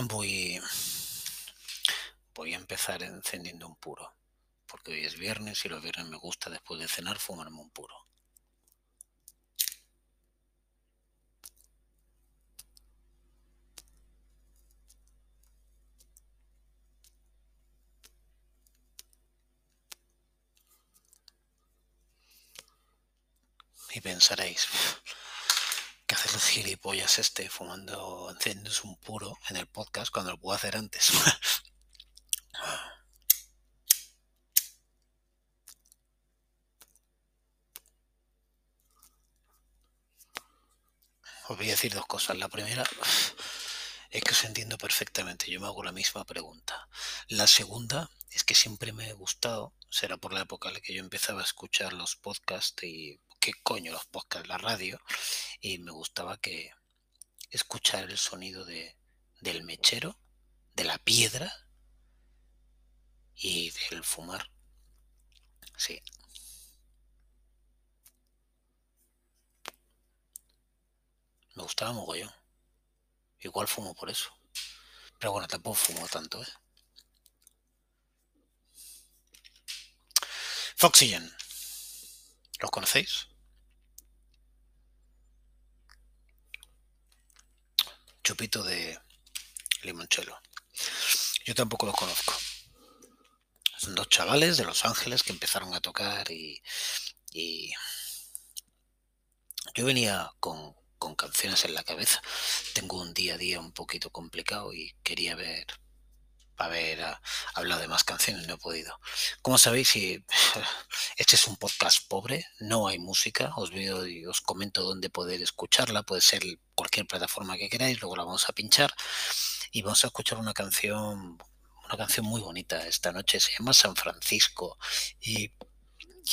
Voy, voy a empezar encendiendo un puro, porque hoy es viernes y los viernes me gusta después de cenar fumarme un puro. Y pensaréis, ¿qué hace el gilipollas este fumando, encendiendo un puro en el podcast cuando lo puedo hacer antes? Os voy a decir dos cosas. La primera es que os entiendo perfectamente. Yo me hago la misma pregunta. La segunda es que siempre me ha gustado, será por la época en la que yo empezaba a escuchar los podcasts y qué coño los podcasts, la radio, y me gustaba que escuchar el sonido de, del mechero, de la piedra y del fumar. Sí. Me gustaba mogollón. Igual fumo por eso. Pero bueno, tampoco fumo tanto, ¿eh? Foxygen. ¿Los conocéis? Chupito de limonchelo. Yo tampoco los conozco. Son dos chavales de Los Ángeles que empezaron a tocar y, y yo venía con, con canciones en la cabeza. Tengo un día a día un poquito complicado y quería ver haber hablado de más canciones, no he podido. Como sabéis, este es un podcast pobre, no hay música, os veo y os comento dónde poder escucharla, puede ser cualquier plataforma que queráis, luego la vamos a pinchar y vamos a escuchar una canción, una canción muy bonita esta noche, se llama San Francisco y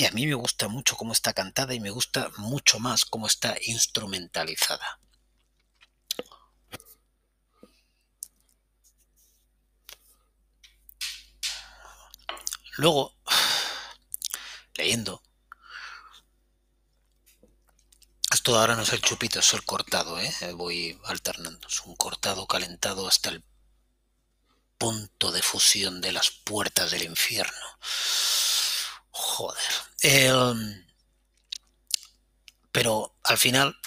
a mí me gusta mucho cómo está cantada y me gusta mucho más cómo está instrumentalizada. Luego, leyendo, esto ahora no es el chupito, es el cortado, ¿eh? voy alternando, es un cortado calentado hasta el punto de fusión de las puertas del infierno. Joder. Em, pero al final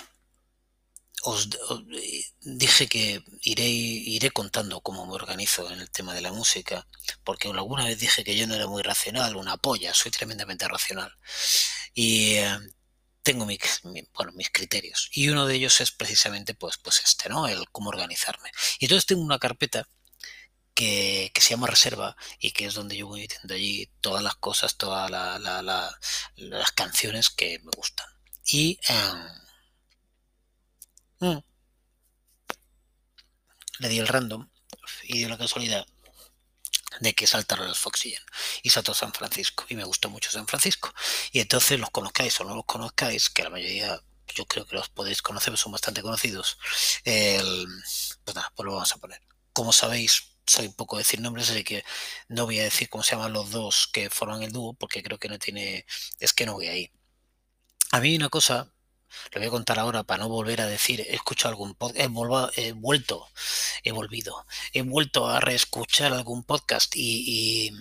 os, dije que iré, iré contando cómo me organizo en el tema de la música, porque alguna vez dije que yo no era muy racional, una polla, soy tremendamente racional. Y em, tengo mis, bueno, mis criterios. Y uno de ellos es precisamente pues, pues este, ¿no? El cómo organizarme. Y entonces tengo una carpeta que, se llama Reserva y que es donde yo voy metiendo allí todas las cosas, todas las canciones que me gustan. Y em, mm, le di el random y dio la casualidad de que saltaron los Foxygen y saltó San Francisco y me gustó mucho San Francisco. Y entonces los conozcáis o no los conozcáis que la mayoría yo creo que los podéis conocer son bastante conocidos pues nada pues lo vamos a poner. Como sabéis soy poco decir nombres, así que no voy a decir cómo se llaman los dos que forman el dúo, porque creo que no tiene, es que no voy ahí. A mí una cosa, le voy a contar ahora para no volver a decir, he escuchado algún podcast, he, vuelto, he volvido, he vuelto a reescuchar algún podcast y,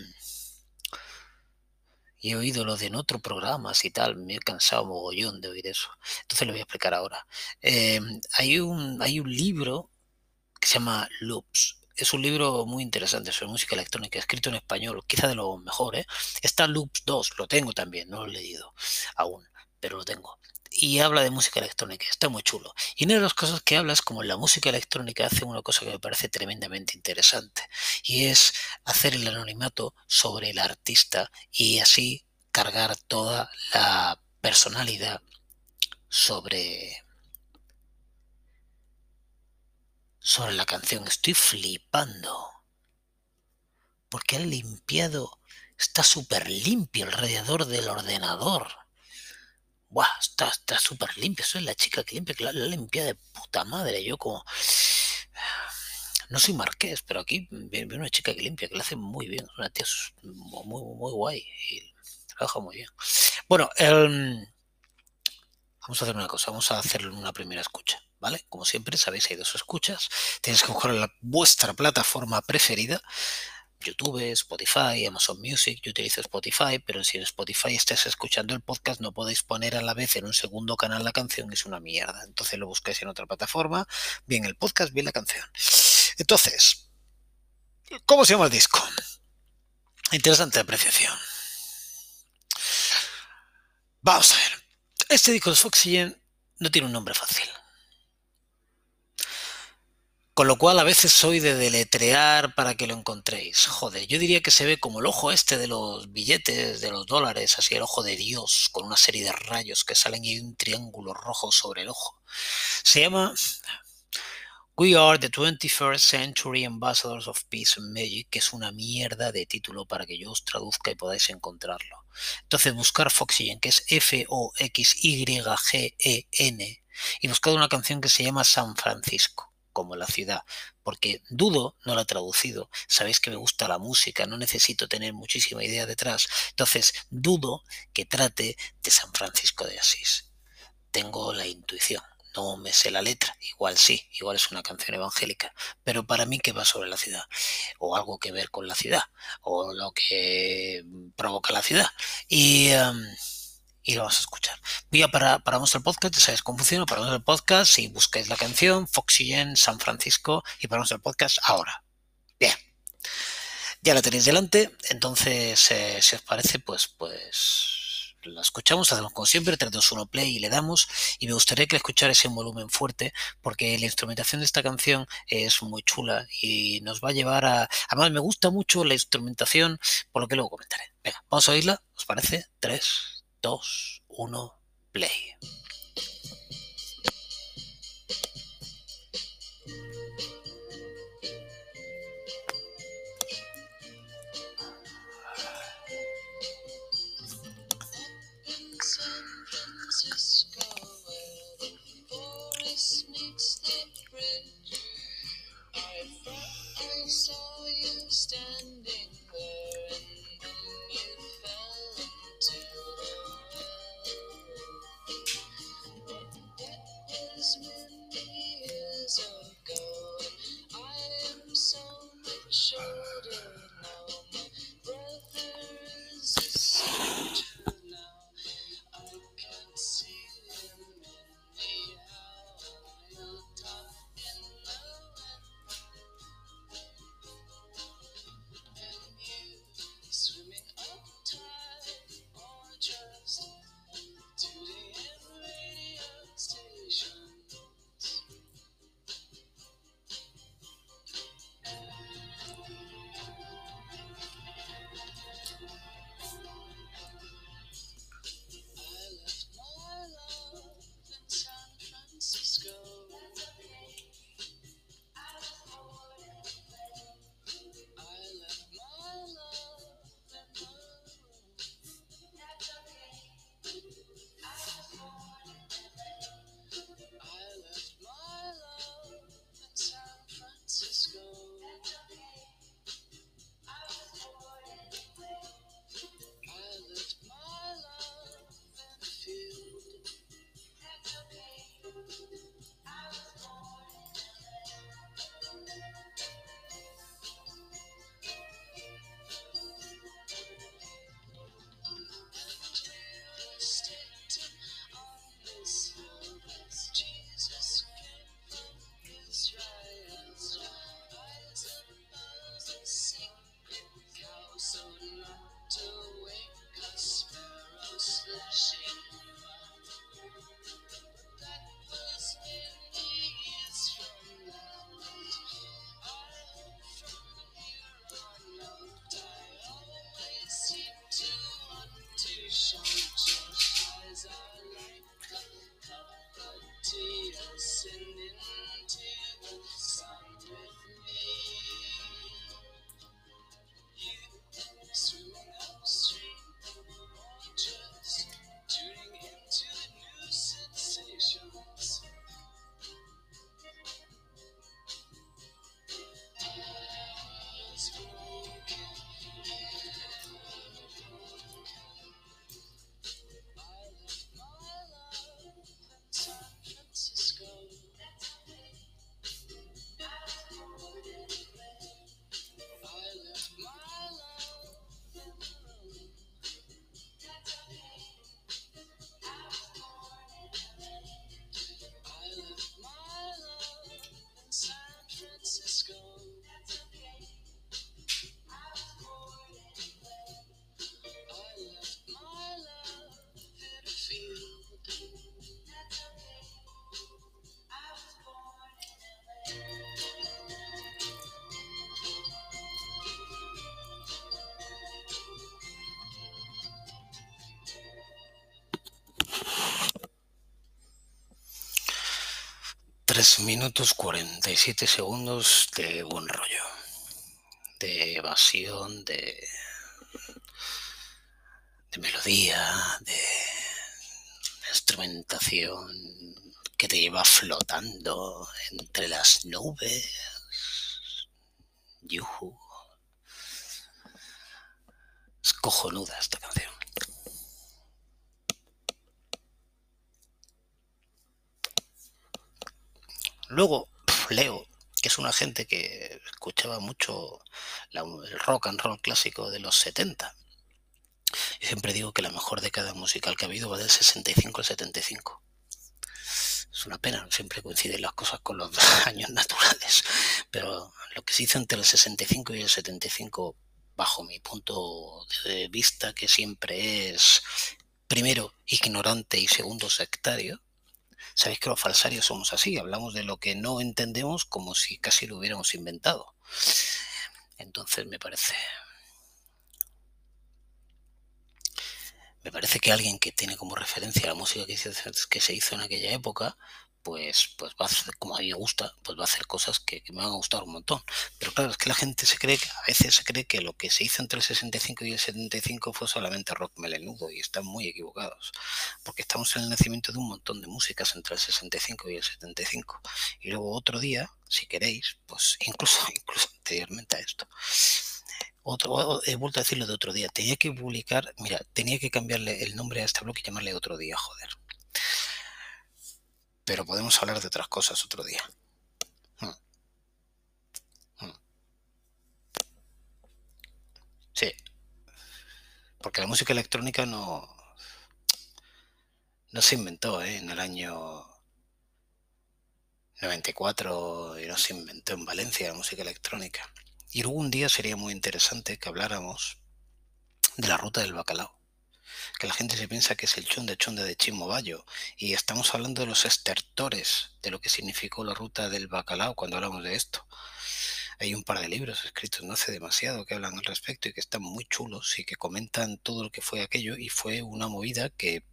he oído lo de en otro programas y tal, me he cansado mogollón de oír eso. Entonces lo voy a explicar ahora. Eh, hay, un, hay un libro que se llama Loops es un libro muy interesante sobre música electrónica, escrito en español, quizá de lo mejor. ¿eh? Está Loops 2, lo tengo también, no lo he leído aún, pero lo tengo. Y habla de música electrónica, está muy chulo. Y una de las cosas que habla es como la música electrónica hace una cosa que me parece tremendamente interesante, y es hacer el anonimato sobre el artista y así cargar toda la personalidad sobre sobre la canción. Estoy flipando. Porque han limpiado. Está súper limpio el radiador del ordenador. Buah, está súper limpio. Soy la chica que limpia, que la, limpia de puta madre. Yo como... No soy marqués, pero aquí viene una chica que limpia, que lo hace muy bien. Una tía muy, muy guay. Y trabaja muy bien. Bueno, vamos a hacer una cosa. Vamos a hacer una primera escucha. ¿vale? Como siempre, sabéis, hay dos escuchas. Tenéis que buscar la, vuestra plataforma preferida. YouTube, Spotify, Amazon Music, yo utilizo Spotify, pero si en Spotify estás escuchando el podcast no podéis poner a la vez en un segundo canal la canción, es una mierda. Entonces lo busquéis en otra plataforma, bien el podcast, bien la canción. Entonces, ¿cómo se llama el disco? Interesante apreciación. Vamos a ver. Este disco de Foxygen no tiene un nombre fácil. Con lo cual a veces soy de deletrear para que lo encontréis. Joder, yo diría que se ve como el ojo este de los billetes, de los dólares, así el ojo de Dios, con una serie de rayos que salen y un triángulo rojo sobre el ojo. Se llama We Are the 21st Century Ambassadors of Peace and Magic, que es una mierda de título para que yo os traduzca y podáis encontrarlo. Entonces buscar Foxygen, que es F-O-X-Y-G-E-N, y buscar una canción que se llama San Francisco como la ciudad, porque dudo, no la he traducido, sabéis que me gusta la música, no necesito tener muchísima idea detrás, entonces dudo que trate de San Francisco de Asís. Tengo la intuición, no me sé la letra, igual sí, igual es una canción evangélica, pero para mí que va sobre la ciudad, o algo que ver con la ciudad, o lo que provoca la ciudad. Y... Em, y lo vas a escuchar. Voy a para, paramos el podcast, ya sabes cómo funciona, paramos el podcast y buscáis la canción Foxygen San Francisco y paramos el podcast ahora. Bien. Ya la tenéis delante, entonces eh, si os parece, pues, pues la escuchamos, hacemos como siempre, 3, 2, 1 play y le damos. Y me gustaría que escucharais en volumen fuerte, porque la instrumentación de esta canción es muy chula y nos va a llevar a. Además, me gusta mucho la instrumentación, por lo que luego comentaré. Venga, vamos a oírla, ¿os parece? 3, 2, 1, play. 3 minutos 47 segundos de buen rollo, de evasión, de, de melodía, de instrumentación que te lleva flotando entre las nubes. Yuhu. Es cojonuda esta canción. Luego, Leo, que es una gente que escuchaba mucho el rock and roll clásico de los 70. Yo siempre digo que la mejor década musical que ha habido va del 65 al 75. Es una pena, siempre coinciden las cosas con los años naturales, pero lo que se hizo entre el 65 y el 75, bajo mi punto de vista, que siempre es primero ignorante y segundo sectario, Sabéis que los falsarios somos así, hablamos de lo que no entendemos como si casi lo hubiéramos inventado. Entonces me parece... Me parece que alguien que tiene como referencia la música que se hizo en aquella época, pues, pues va a hacer, como a mí me gusta, pues va a hacer cosas que, me van a gustar un montón. Pero claro, es que la gente se cree, a veces se cree que lo que se hizo entre el 65 y el 75 fue solamente rock melenudo y están muy equivocados. Porque estamos en el nacimiento de un montón de músicas entre el 65 y el 75. Y luego otro día, si queréis, pues incluso, incluso anteriormente a esto. Otro, he vuelto a decirlo de otro día. Tenía que publicar, mira, tenía que cambiarle el nombre a este blog y llamarle otro día, joder pero podemos hablar de otras cosas otro día. Hmm. Hmm. Sí, porque la música electrónica no, no se inventó ¿eh? en el año 94 y no se inventó en Valencia la música electrónica. Y algún día sería muy interesante que habláramos de la ruta del bacalao que la gente se piensa que es el chonde chonde de Chimobayo. Y estamos hablando de los estertores, de lo que significó la ruta del bacalao cuando hablamos de esto. Hay un par de libros escritos no hace demasiado que hablan al respecto y que están muy chulos y que comentan todo lo que fue aquello y fue una movida que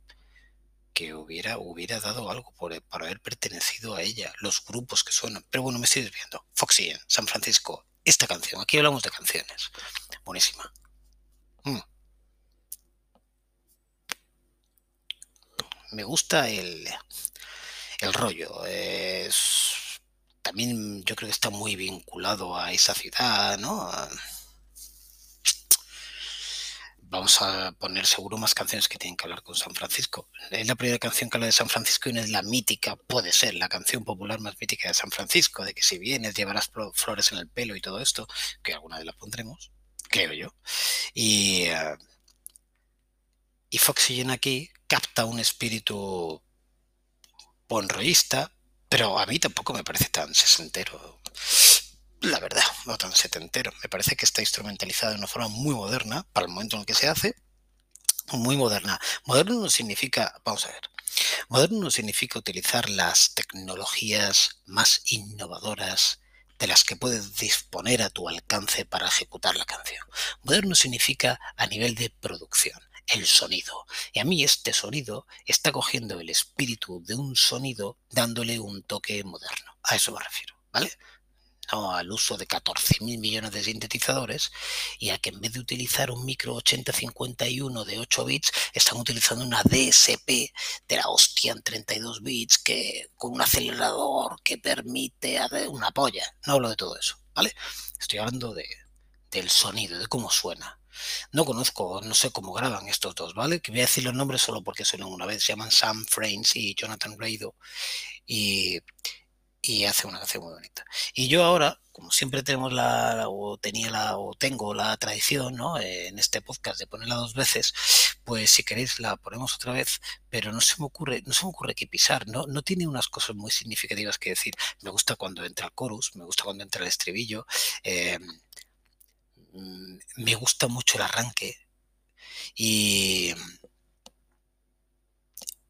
que hubiera, hubiera dado algo por, para haber pertenecido a ella, los grupos que suenan. Pero bueno, me estoy desviando. Foxy San Francisco, esta canción, aquí hablamos de canciones. Buenísima. Mm. Me gusta el, el rollo. Es, también yo creo que está muy vinculado a esa ciudad, ¿no? Vamos a poner seguro más canciones que tienen que hablar con San Francisco. Es la primera canción que habla de San Francisco y no es la mítica, puede ser la canción popular más mítica de San Francisco, de que si vienes llevarás flores en el pelo y todo esto, que alguna de las pondremos, creo yo. Y, uh, y Foxygen aquí capta un espíritu bonroísta, pero a mí tampoco me parece tan sesentero. La verdad, no tan setentero. Me parece que está instrumentalizado de una forma muy moderna para el momento en el que se hace. Muy moderna. Moderno no significa, vamos a ver, moderno no significa utilizar las tecnologías más innovadoras de las que puedes disponer a tu alcance para ejecutar la canción. Moderno significa a nivel de producción el sonido. Y a mí este sonido está cogiendo el espíritu de un sonido dándole un toque moderno. A eso me refiero, ¿vale? No al uso de 14.000 millones de sintetizadores y a que en vez de utilizar un micro 8051 de 8 bits, están utilizando una DSP de la hostia en 32 bits que con un acelerador que permite una polla. No hablo de todo eso, ¿vale? Estoy hablando de, del sonido, de cómo suena. No conozco, no sé cómo graban estos dos, ¿vale? Que voy a decir los nombres solo porque suenan una vez. Se llaman Sam Frames y Jonathan Raido. Y, y hace una canción muy bonita. Y yo ahora, como siempre tenemos la, o tenía la, o tengo la tradición, ¿no? En este podcast de ponerla dos veces, pues si queréis la ponemos otra vez, pero no se me ocurre, no se me ocurre qué pisar, ¿no? No tiene unas cosas muy significativas que decir. Me gusta cuando entra el chorus, me gusta cuando entra el estribillo. Eh, me gusta mucho el arranque y,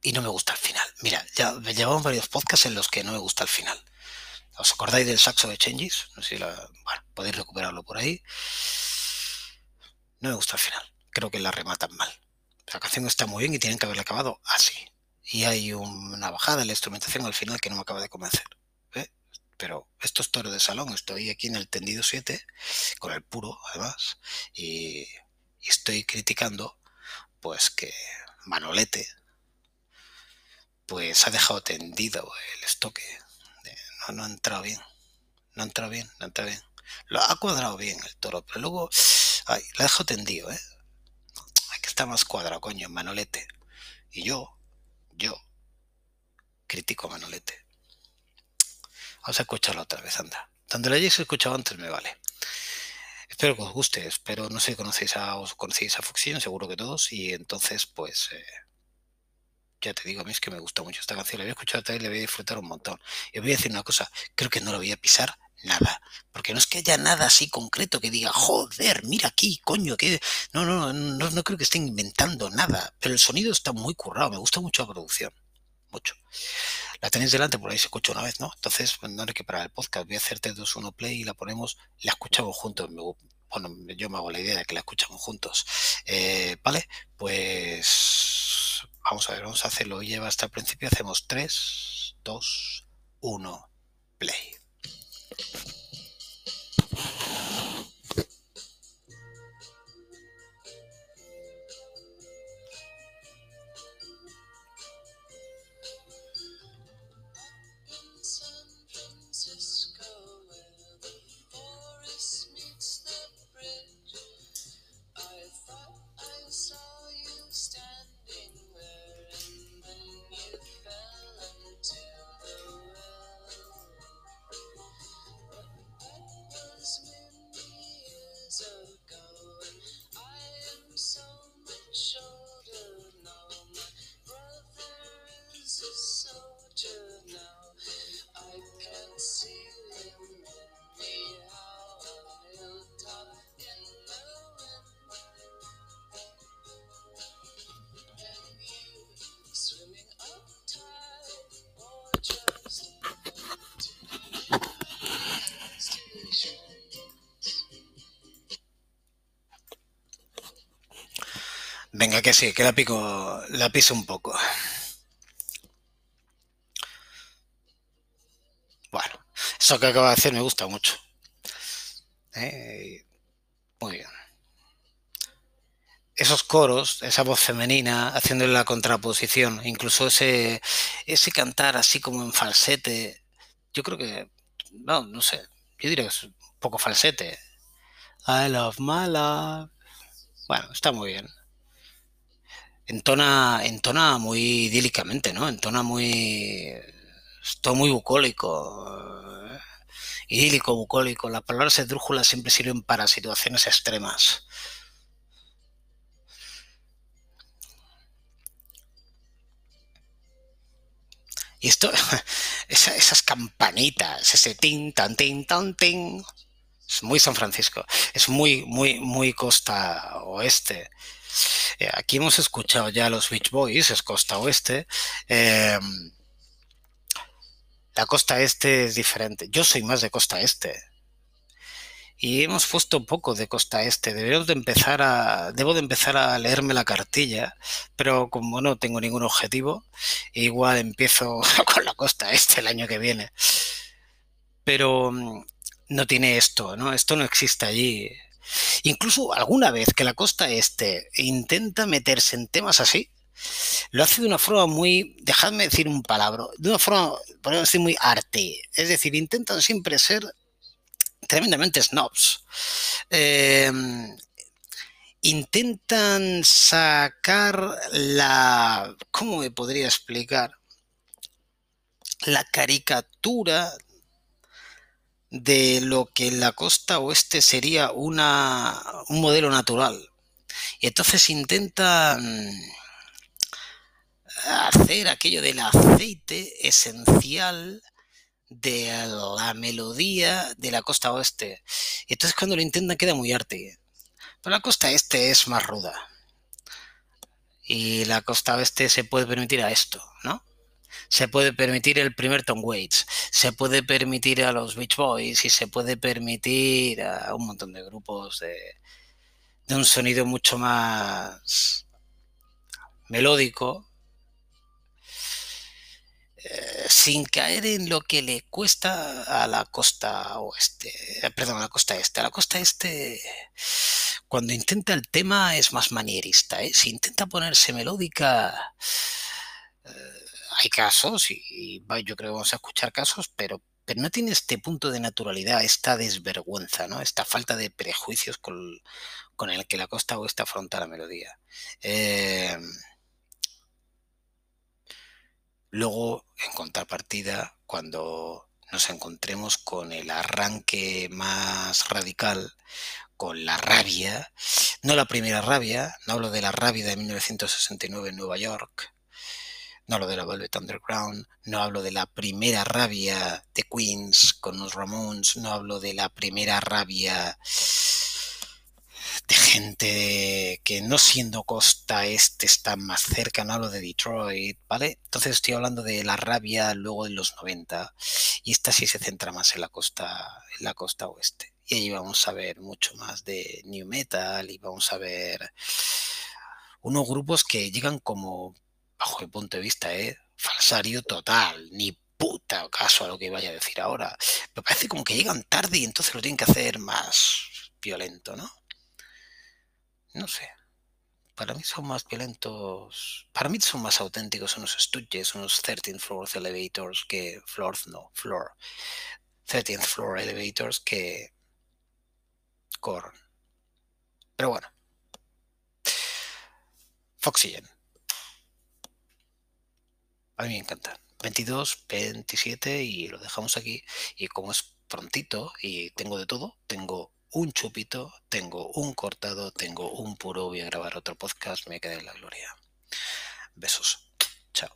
y no me gusta el final. Mira, ya llevamos varios podcasts en los que no me gusta el final. ¿Os acordáis del saxo de Changes? No sé si bueno, podéis recuperarlo por ahí. No me gusta el final. Creo que la rematan mal. La canción está muy bien y tienen que haberla acabado así. Y hay una bajada en la instrumentación al final que no me acaba de convencer. Pero esto es toro de salón, estoy aquí en el tendido 7, con el puro además, y, estoy criticando pues que Manolete pues ha dejado tendido el estoque, no, no ha entrado bien, no ha entrado bien, no ha entrado bien. Lo ha cuadrado bien el toro, pero luego ay, lo ha dejado tendido, ¿eh? Hay que estar más cuadrado, coño, Manolete. Y yo, yo, critico Manolete. Vamos a escucharlo otra vez, anda. Donde lo hayáis escuchado antes me vale. Espero que os guste, espero, no sé si conocéis a, os conocéis a Fuxion, seguro que todos, y entonces, pues, eh, ya te digo, a mí es que me gusta mucho esta canción, la voy a escuchar otra vez y la voy a disfrutar un montón. Y os voy a decir una cosa, creo que no la voy a pisar nada, porque no es que haya nada así concreto que diga, joder, mira aquí, coño, que... No, no, no, no creo que estén inventando nada, pero el sonido está muy currado, me gusta mucho la producción, mucho la tenéis delante, por ahí se escucha una vez, ¿no? Entonces, pues, no hay que parar el podcast, voy a hacerte 2, 1 play y la ponemos, la escuchamos juntos. bueno, yo me hago la idea de que la escuchamos juntos. Eh, ¿Vale? Pues vamos a ver, vamos a hacerlo. Lleva hasta el principio, hacemos 3, 2, 1, play. Que sí, que la pico, la piso un poco. Bueno, eso que acaba de hacer me gusta mucho. Eh, muy bien. Esos coros, esa voz femenina, haciendo la contraposición, incluso ese, ese cantar así como en falsete, yo creo que, no, no sé, yo diría que es un poco falsete. I love my love. Bueno, está muy bien entona, entona muy idílicamente, ¿no? Entona muy... todo muy bucólico. ¿eh? Idílico, bucólico. Las palabras esdrújulas siempre sirven para situaciones extremas. Y esto, esas campanitas, ese tin, tan, tin, tan, tin, es muy San Francisco, es muy, muy, muy costa oeste. Eh, aquí hemos escuchado ya los Beach Boys, es costa oeste. Em, la costa este es diferente. Yo soy más de costa este. Y hemos puesto un poco de costa este. Debemos de empezar a, debo de empezar a leerme la cartilla, pero como no tengo ningún objetivo, igual empiezo con la costa este el año que viene. Pero mm, no tiene esto, ¿no? Esto no existe allí. Incluso alguna vez que la costa este intenta meterse en temas así, lo hace de una forma muy, dejadme decir un palabra, de una forma, podemos decir, muy arte. Es decir, intentan siempre ser tremendamente snobs. Em, intentan sacar la, ¿cómo me podría explicar? La caricatura de lo que en la costa oeste sería una, un modelo natural. Y entonces intentan hacer aquello del aceite esencial de la melodía de la costa oeste. Y entonces cuando lo intentan queda muy arte. Pero la costa este es más ruda. Y la costa oeste se puede permitir a esto, ¿no? Se puede permitir el primer Tom Waits, se puede permitir a los Beach Boys y se puede permitir a un montón de grupos de, de un sonido mucho más melódico. eh, sin caer en lo que le cuesta a la costa oeste, eh, perdón, a la costa este. A la costa este, cuando intenta el tema es más manierista, ¿eh? si intenta ponerse melódica, hay casos y, yo creo que vamos a escuchar casos, pero, pero no tiene este punto de naturalidad, esta desvergüenza, ¿no? esta falta de prejuicios con, el que la costa oeste afronta la melodía. Eh, luego, en contrapartida, cuando nos encontremos con el arranque más radical, con la rabia, no la primera rabia, no hablo de la rabia de 1969 en Nueva York, no hablo de la Velvet Underground, no hablo de la primera rabia de Queens con los Ramones, no hablo de la primera rabia de gente que no siendo costa este está más cerca, no hablo de Detroit, ¿vale? Entonces estoy hablando de la rabia luego de los 90 y esta sí se centra más en la costa, en la costa oeste. Y ahí vamos a ver mucho más de New Metal y vamos a ver unos grupos que llegan como, bajo mi punto de vista, ¿eh? falsario total, ni puta caso a lo que vaya a decir ahora. Me parece como que llegan tarde y entonces lo tienen que hacer más violento, ¿no? no sé. Para mí son más violentos. Para mí son más auténticos unos Stooges, unos 13th Floor Elevators que. Floors, no, Floor. 13th Floor Elevators que. Korn. Pero bueno. Foxygen. A mí me encanta. 22, 27 y lo dejamos aquí. Y como es prontito y tengo de todo, tengo un chupito, tengo un cortado, tengo un puro, voy a grabar otro podcast, me quedé en la gloria. Besos. Chao.